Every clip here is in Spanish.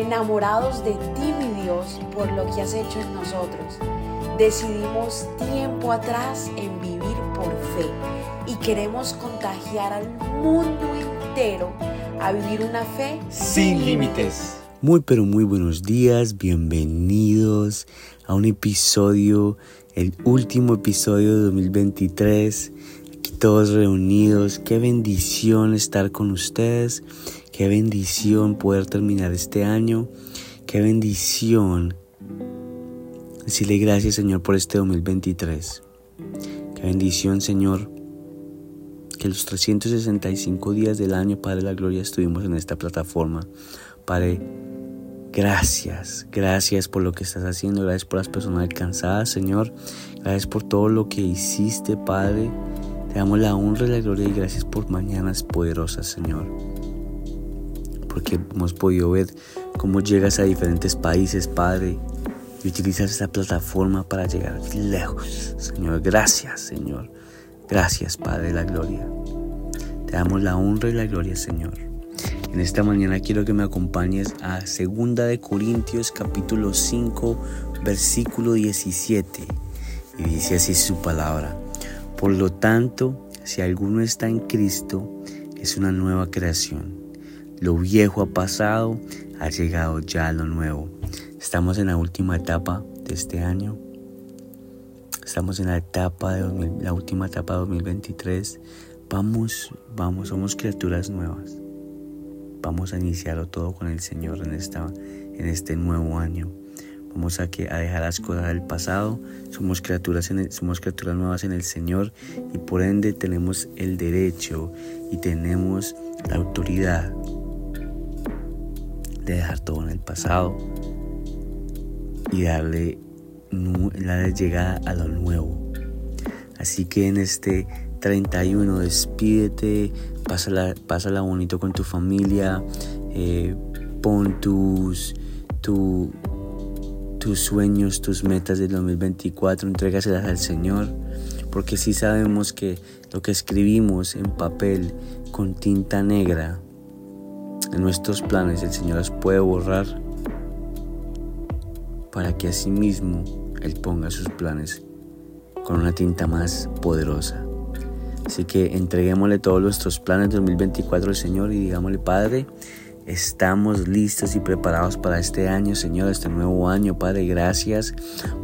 enamorados de ti, mi Dios, por lo que has hecho en nosotros. Decidimos tiempo atrás en vivir por fe y queremos contagiar al mundo entero a vivir una fe sin límites. Muy pero muy buenos días, bienvenidos a un episodio, el último episodio de 2023. Aquí todos reunidos, qué bendición estar con ustedes, qué bendición poder terminar este año, qué bendición decirle gracias Señor por este 2023. Qué bendición Señor que los 365 días del año, Padre de la Gloria, estuvimos en esta plataforma. Padre, gracias, gracias por lo que estás haciendo, gracias por las personas alcanzadas, Señor. Gracias por todo lo que hiciste, Padre. Te damos la honra y la gloria y gracias por mañanas poderosas, Señor. Porque hemos podido ver cómo llegas a diferentes países, Padre, y utilizas esta plataforma para llegar lejos. Señor, gracias, Señor. Gracias, Padre de la Gloria. Te damos la honra y la gloria, Señor. En esta mañana quiero que me acompañes a 2 de Corintios capítulo 5, versículo 17. Y dice así su palabra. Por lo tanto, si alguno está en Cristo, es una nueva creación. Lo viejo ha pasado, ha llegado ya lo nuevo. Estamos en la última etapa de este año Estamos en la etapa de la última etapa de 2023. Vamos, vamos, somos criaturas nuevas. Vamos a iniciarlo todo con el Señor en, esta, en este nuevo año. Vamos a, que, a dejar las cosas del pasado. Somos criaturas, somos criaturas nuevas en el Señor y por ende tenemos el derecho y tenemos la autoridad de dejar todo en el pasado y darle la llegada a lo nuevo. Así que en este 31 despídete, pásala, pásala bonito con tu familia, eh, pon tus, tus sueños, tus metas del 2024, entrégaselas al Señor, porque si sabemos que lo que escribimos en papel con tinta negra, en nuestros planes, el Señor los puede borrar para que asimismo Él ponga sus planes con una tinta más poderosa. Así que entreguémosle todos nuestros planes de 2024 al Señor y digámosle, Padre, Estamos listos y preparados para este año, Señor, este nuevo año, Padre. Gracias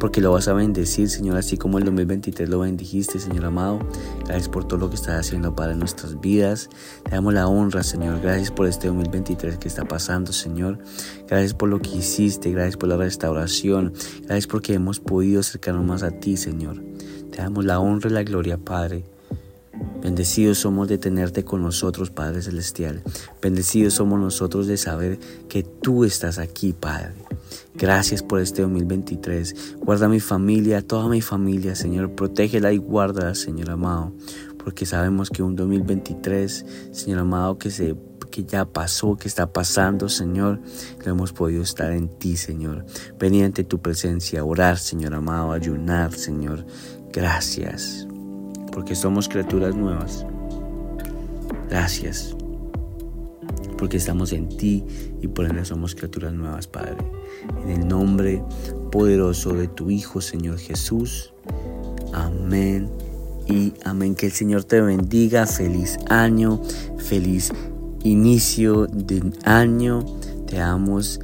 porque lo vas a bendecir, Señor, así como el 2023 lo bendijiste, Señor amado. Gracias por todo lo que estás haciendo para nuestras vidas. Te damos la honra, Señor. Gracias por este 2023 que está pasando, Señor. Gracias por lo que hiciste. Gracias por la restauración. Gracias porque hemos podido acercarnos más a ti, Señor. Te damos la honra y la gloria, Padre. Bendecidos somos de tenerte con nosotros, Padre Celestial. Bendecidos somos nosotros de saber que tú estás aquí, Padre. Gracias por este 2023. Guarda mi familia, toda mi familia, Señor. Protégela y guárdala, Señor amado. Porque sabemos que un 2023, Señor amado, que se que ya pasó, que está pasando, Señor, lo hemos podido estar en ti, Señor. Venir ante tu presencia, orar, Señor amado, ayunar, Señor. Gracias porque somos criaturas nuevas. Gracias, porque estamos en ti y por ende somos criaturas nuevas, Padre. En el nombre poderoso de tu Hijo, Señor Jesús. Amén y amén. Que el Señor te bendiga. Feliz año, feliz inicio de año. Te damos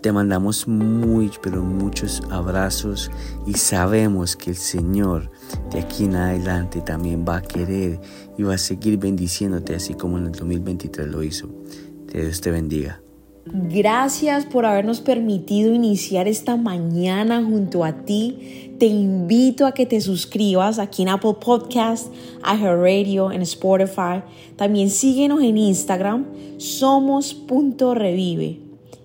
te mandamos muy, pero muchos abrazos y sabemos que el Señor de aquí en adelante también va a querer y va a seguir bendiciéndote así como en el 2023 lo hizo. Que Dios te bendiga. Gracias por habernos permitido iniciar esta mañana junto a ti. Te invito a que te suscribas aquí en Apple Podcast, a Radio, en Spotify. También síguenos en Instagram, somos.revive